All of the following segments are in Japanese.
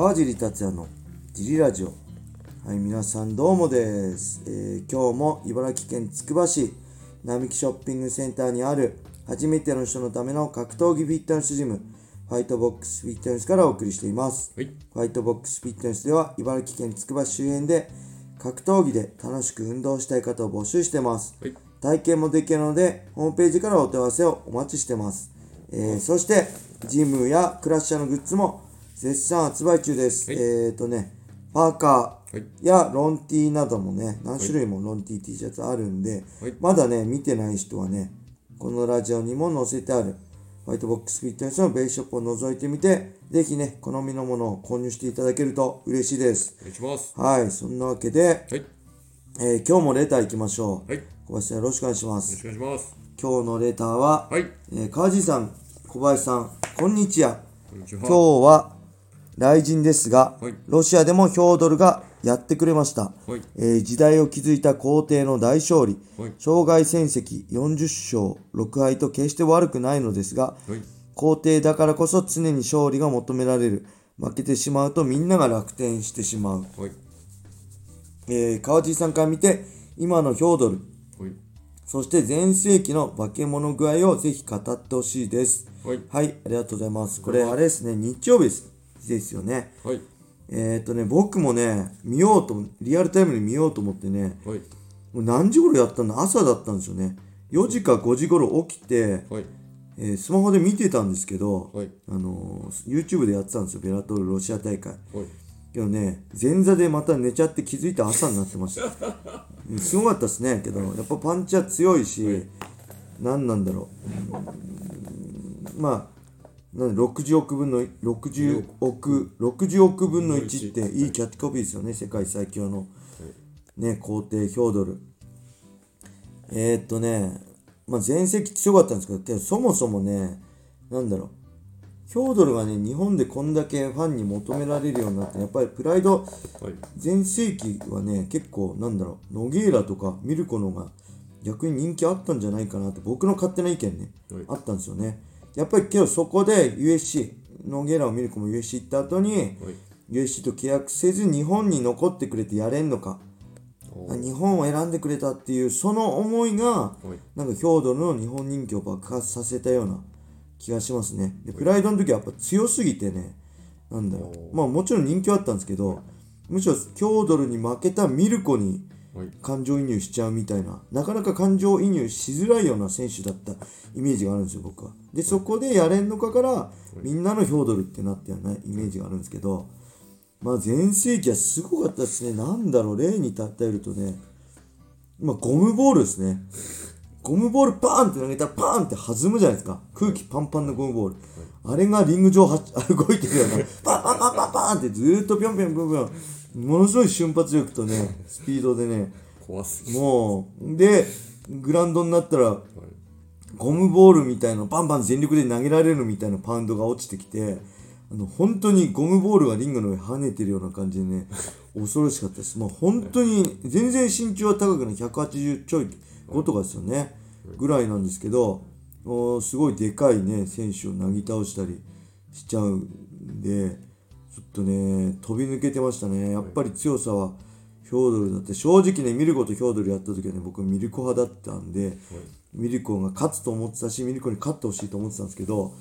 川尻達也のジリラジオ。はい皆さんどうもです、えー今日も茨城県つくば市並木ショッピングセンターにある初めての人のための格闘技フィットネスジムファイトボックスフィットネスからお送りしています、はい。ファイトボックスフィットネスでは茨城県つくば市周辺で格闘技で楽しく運動したい方を募集してます、はい。体験もできるのでホームページからお問い合わせをお待ちしてます、えーそしてジムやクラッシャーのグッズも絶賛発売中です、はいえっ、ー、とねパーカーはいやロンティーなどもね何種類もロンティー T シャツあるんで、はいまだね見てない人はねこのラジオにも載せてあるホワイトボックスフィットネスのベースショップを覗いてみてぜひね好みのものを購入していただけると嬉しいですお願いします。はいそんなわけで、はい。よえー今日もレター行きましょう、はい小林さんよろしくお願いしまろすしくお願いします。今日のレターは、はい。えー川地さん小林さんこんにちはこんにちは。今日は雷神ですが、はい。ロシアでもヒョードルがやってくれました、はい。えー時代を築いた皇帝の大勝利、はい。生涯戦績40勝6敗と決して悪くないのですが、はい。皇帝だからこそ常に勝利が求められる。負けてしまうとみんなが楽天してしまう、はい。えー川地さんから見て今のヒョードル。はい。そして全盛期の化け物具合をぜひ語ってほしいです。はい。はいありがとうございます。これあれですね。日曜日ですですよねはい。えっ、ー、とね、僕もね、見ようと、リアルタイムに見ようと思ってね、はい。もう何時頃やったんだ朝だったんですよね。4時か5時頃起きて、はい。えースマホで見てたんですけど、はい。あのー YouTube でやってたんですよ、ベラトールロシア大会。はい。けどね、前座でまた寝ちゃって気づいた朝になってました。うんすごかったですね、けど、やっぱパンチは強いし、何なんだろう。うんまあ、なんで60億分の60億。60億分の1っていいキャッチコピーですよね世界最強の。ね皇帝ヒョードル。えー、っとねまあ前席強かったんですけどけどそもそもねなんだろう。ヒョードルがね日本でこんだけファンに求められるようになってやっぱりプライドはい。全盛期はね結構なんだろうノゲーラとかミルコのが逆に人気あったんじゃないかなって僕の勝手な意見ね、はい。あったんですよねやっぱりけどそこで USC ノゲーラをミルコも USC 行った後にはい。USC と契約せず日本に残ってくれてやれんのか日本を選んでくれたっていうその思いがはい。なんかヒョードルの日本人気を爆発させたような気がしますね。で、プライドの時はやっぱ強すぎてね、なんだろう。まあもちろん人気はあったんですけど、むしろヒョードルに負けたミルコにはい。感情移入しちゃうみたいな、なかなか感情移入しづらいような選手だったイメージがあるんですよ、僕は。で、そこでやれんのかから、みんなのヒョードルってなったようなイメージがあるんですけど、まあ全盛期はすごかったですね。なんだろう、例に例えるとね、まあゴムボールですね。ゴムボールパーンって投げたらパーンって弾むじゃないですか。空気パンパンのゴムボール。あれがリング上は動いてるような、パンパンパンパンパンってずーっとぴょんぴょんぴょんぴょん。ものすごい瞬発力とね、スピードでね、怖すぎ。もう、で、グラウンドになったら、はい。ゴムボールみたいなバンバン全力で投げられるみたいなパウンドが落ちてきて、あの、本当にゴムボールがリングの上跳ねてるような感じでね、恐ろしかったです。まあ本当に、全然身長は高くない180ちょい5とかですよね、ぐらいなんですけど、すごいでかいね、選手をなぎ倒したりしちゃうんで、ちょっとね、飛び抜けてましたね。やっぱり強さは、ヒョードルだって、正直ね、ミルコとヒョードルやった時はね、僕ミルコ派だったんで、ミルコが勝つと思ってたし、ミルコに勝ってほしいと思ってたんですけど、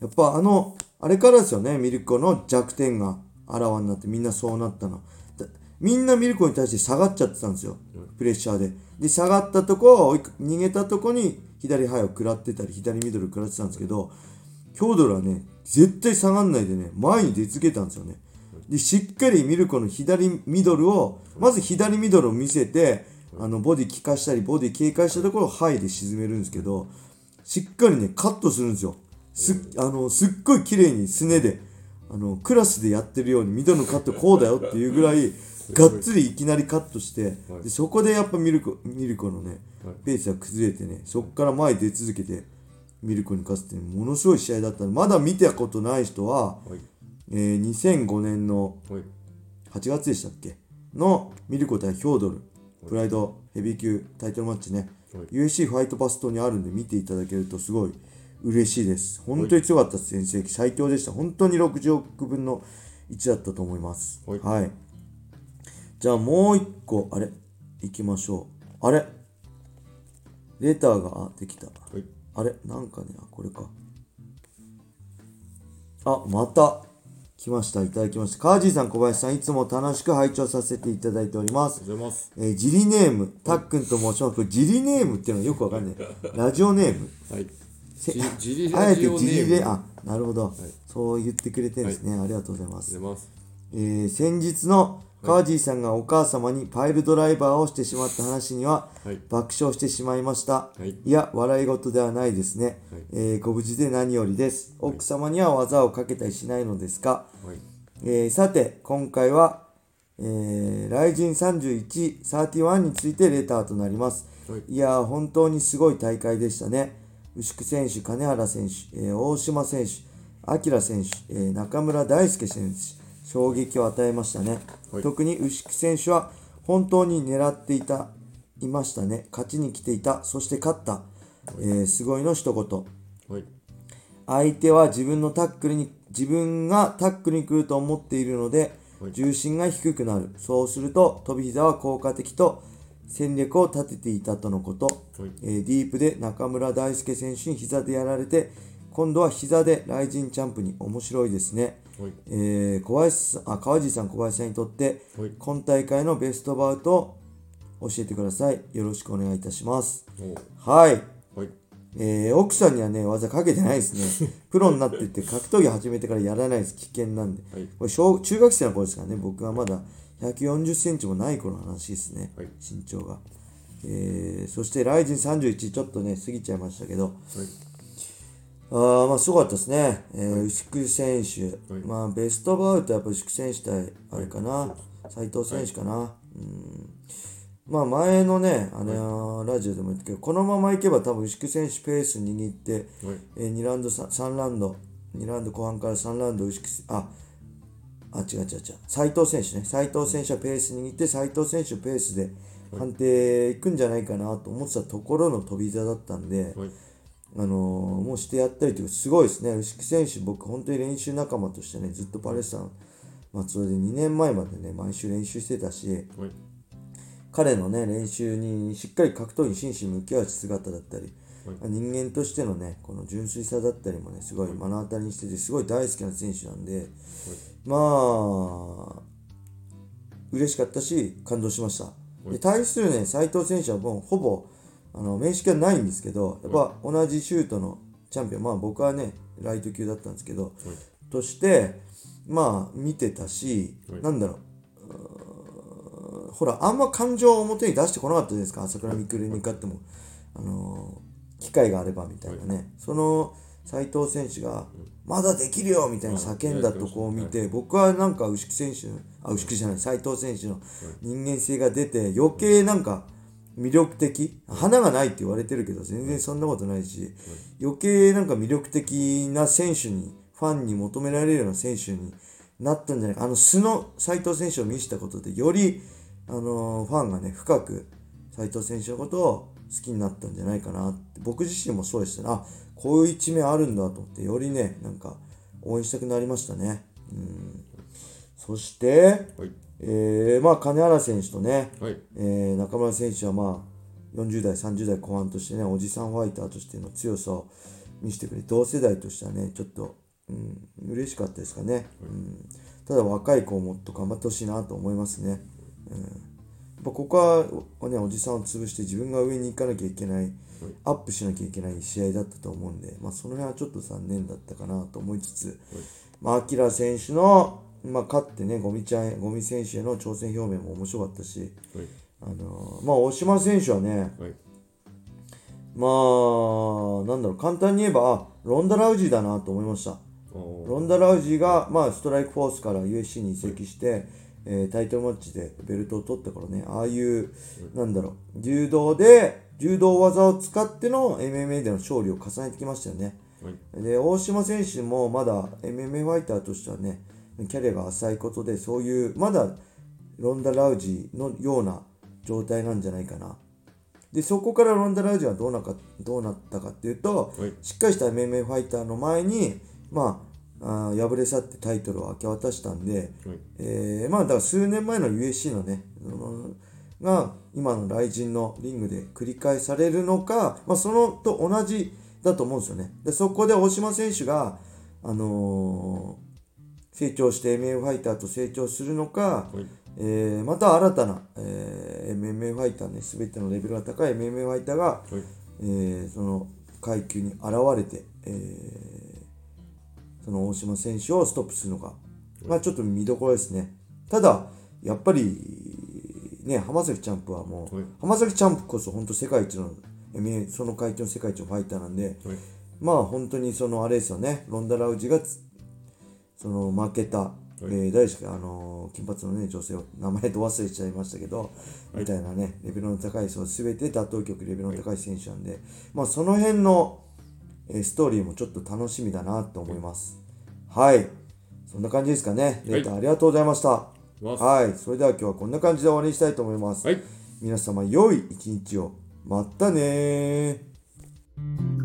やっぱあの、あれからですよね、ミルコの弱点があらわになってみんなそうなったの。だみんなミルコに対して下がっちゃってたんですよ、プレッシャーで。で、下がったとこ、逃げたとこに左ハイを食らってたり、左ミドル食らってたんですけど、ヒョードルはね、絶対下がんないでね、前に出続けたんですよね。で、しっかりミルコの左ミドルを、まず左ミドルを見せて、あの、ボディ効かしたり、ボディ警戒したところをハイで沈めるんですけど、しっかりね、カットするんですよ。すっ、あの、すっごい綺麗にすねで、あの、クラスでやってるように、ミドルのカットこうだよっていうぐらい、がっつりいきなりカットして、はいでそこでやっぱミルコ、ミルコのねはい、ペースが崩れてね、そこから前に出続けて、ミルコに勝つっていうものすごい試合だったので、まだ見たことない人は、はい。えー2005年のはい。8月でしたっけ？のミルコ対ヒョードル、プライドヘビー級タイトルマッチね、はい USC ファイトパストにあるんで見ていただけるとすごい嬉しいです。本当に強かったです、全盛期。最強でした。本当に60億分の1だったと思います。はいはい。じゃあもう一個、あれ？行きましょう。あれ？レターが、あ、できた。はいあれ？なんかね、あ、これか。あ、また来ました。いただきました。カージーさん、小林さん、いつも楽しく拝聴させていただいておりますあ。りがとうございますえー、ジリネーム、たっくんと申します。これ、ジリネームっていうのはよくわかんない。ラジオネームはいせジジリあえてラジオネームジリレ、あ、なるほど、いそう言ってくれてるんですね。ありがとうございます。ますえー先日の川地さんがお母様にパイルドライバーをしてしまった話にははい爆笑してしまいました。はいいや、笑い事ではないですね。はいえーご無事で何よりです。奥様には技をかけたりしないのですか、はいえーさて、今回は、えー、ライジン31、31についてレターとなります。はいいやー、本当にすごい大会でしたね。牛久選手、金原選手、えー大島選手、明選手、えー中村大輔選手、衝撃を与えましたね。はい。特に牛久選手は本当に狙っていた、いましたね。勝ちに来ていた、そして勝った。えーすごいの一言。はい。相手は自分のタックルに自分がタックルに来ると思っているので、はい。重心が低くなる。そうすると飛び膝は効果的と戦略を立てていたとのこと、はい。えーディープで中村大輔選手に膝でやられて今度は膝でライジンチャンプに面白いですね、はいえー小林さんあ川地さん小林さんにとって、はい今大会のベストバウトを教えてくださいよろしくお願いいたしますおはいはいえー奥さんにはね、技かけてないですね。プロになってって格闘技始めてからやらないです。危険なんで。はいこれ小、中学生の頃ですからね。僕はまだ140センチもない頃の話ですね。はい身長が。えーそして、ライジン31、ちょっとね、過ぎちゃいましたけど、はいあーまあ、すごかったですね。えー牛久選手。はい。まあ、ベストバウトはやっぱ牛久選手対、あれかな、斉藤選手かな。うん。まあ、前のね、あれはラジオでも言ったけど、このままいけば多分牛久選手ペース握って、はい。えー、2ラウンド 3, 3ラウンド。2ラウンド後半から3ラウンド牛久ああ違う違う違う。斉藤選手ね。斉藤選手はペース握って斉藤選手ペースで判定いくんじゃないかなと思ってたところの飛び膝だったんで、はいあのーもうしてやったりというかすごいですね。牛久選手僕本当に練習仲間としてねずっとパレスタン松尾で2年前までね毎週練習してたしはい。彼のね練習にしっかり格闘技に真摯に向き合う姿だったり、はい。人間としてのねこの純粋さだったりもねすごい目の当たりにしててすごい大好きな選手なんで、まあ嬉しかったし感動しました、で対するね斉藤選手はもうほぼあの面識はないんですけどやっぱ同じシュートのチャンピオンまあ僕はねライト級だったんですけど、としてまあ見てたし、はいなんだろうほらあんま感情を表に出してこなかったじゃないですか朝倉未来に勝っても、あのー機会があればみたいなね、その斉藤選手が、まだできるよみたいに叫んだとこを見て、僕はなんか牛久選手のあ牛久じゃない斉藤選手の人間性が出て余計なんか魅力的？花がないって言われてるけど全然そんなことないし、余計なんか魅力的な選手にファンに求められるような選手になったんじゃないか。あの素の斉藤選手を見せたことでより、あのーファンがね深く斉藤選手のことを好きになったんじゃないかなって。僕自身もそうでした。ねあこういう一面あるんだと思ってよりねなんか応援したくなりましたね。うん。そして、はいえーまあ金原選手とね、はい。えー中村選手はまあ40代30代後半としてねおじさんファイターとしての強さを見せてくれ同世代としてはねちょっと、うん、嬉しかったですかね、うん、ただ若い子もっと頑張ってほしいなと思いますね、うん、やっぱここは、ね、おじさんを潰して自分が上に行かなきゃいけないアップしなきゃいけない試合だったと思うんで、まあ、その辺はちょっと残念だったかなと思いつつ、まあ、アキラ選手の、まあ、勝ってね、ゴミちゃん、ゴミ選手への挑戦表明も面白かったし、はい。あのーまあ、大島選手はね、はい。まあ、なんだろう、簡単に言えば、あロンダ・ラウジーだなと思いました。ロンダ・ラウジーが、まあ、ストライクフォースから USC に移籍して、えータイトルマッチでベルトを取った頃ね、ああいう、なんだろう、柔道で、柔道技を使っての MMA での勝利を重ねてきましたよね。はい。で、大島選手もまだ MMA ファイターとしてはね、キャリアが浅いことで、そういう、まだロンダ・ラウジーのような状態なんじゃないかな。で、そこからロンダ・ラウジーはどうなかどうなったかっていうと、はいしっかりした MMA ファイターの前に、まあ、敗れ去ってタイトルを明け渡したんで、はいえーまあだから数年前の USC のね、そのが今の雷神のリングで繰り返されるのか、まあ、そのと同じだと思うんですよね。でそこで大島選手が、あのー成長して MMA ファイターと成長するのか、はい。えーまた新たな、えー MMA ファイターね、すべてのレベルが高い MMA ファイターが、はい。えーその階級に現れて、えーその大島選手をストップするのか、まあちょっと見どころですね。ただ、やっぱり、ね、浜崎チャンプはもう、はい。浜崎チャンプこそ本当世界一の、MMA その階級の世界一のファイターなんで、はい。まあ本当にそのあれですよね、ロンダ・ラウジがつその負けた、えー誰でしたっけ、あのー金髪のね、女性を名前と忘れちゃいましたけど、みたいなね、レベルの高い、そう全て打倒曲レベルの高い選手なんで、まあその辺の、えーストーリーもちょっと楽しみだなと思います。はい。そんな感じですかね。レーターありがとうございました。わはい。それでは今日はこんな感じで終わりにしたいと思います。はい皆様、良い一日を。またねー。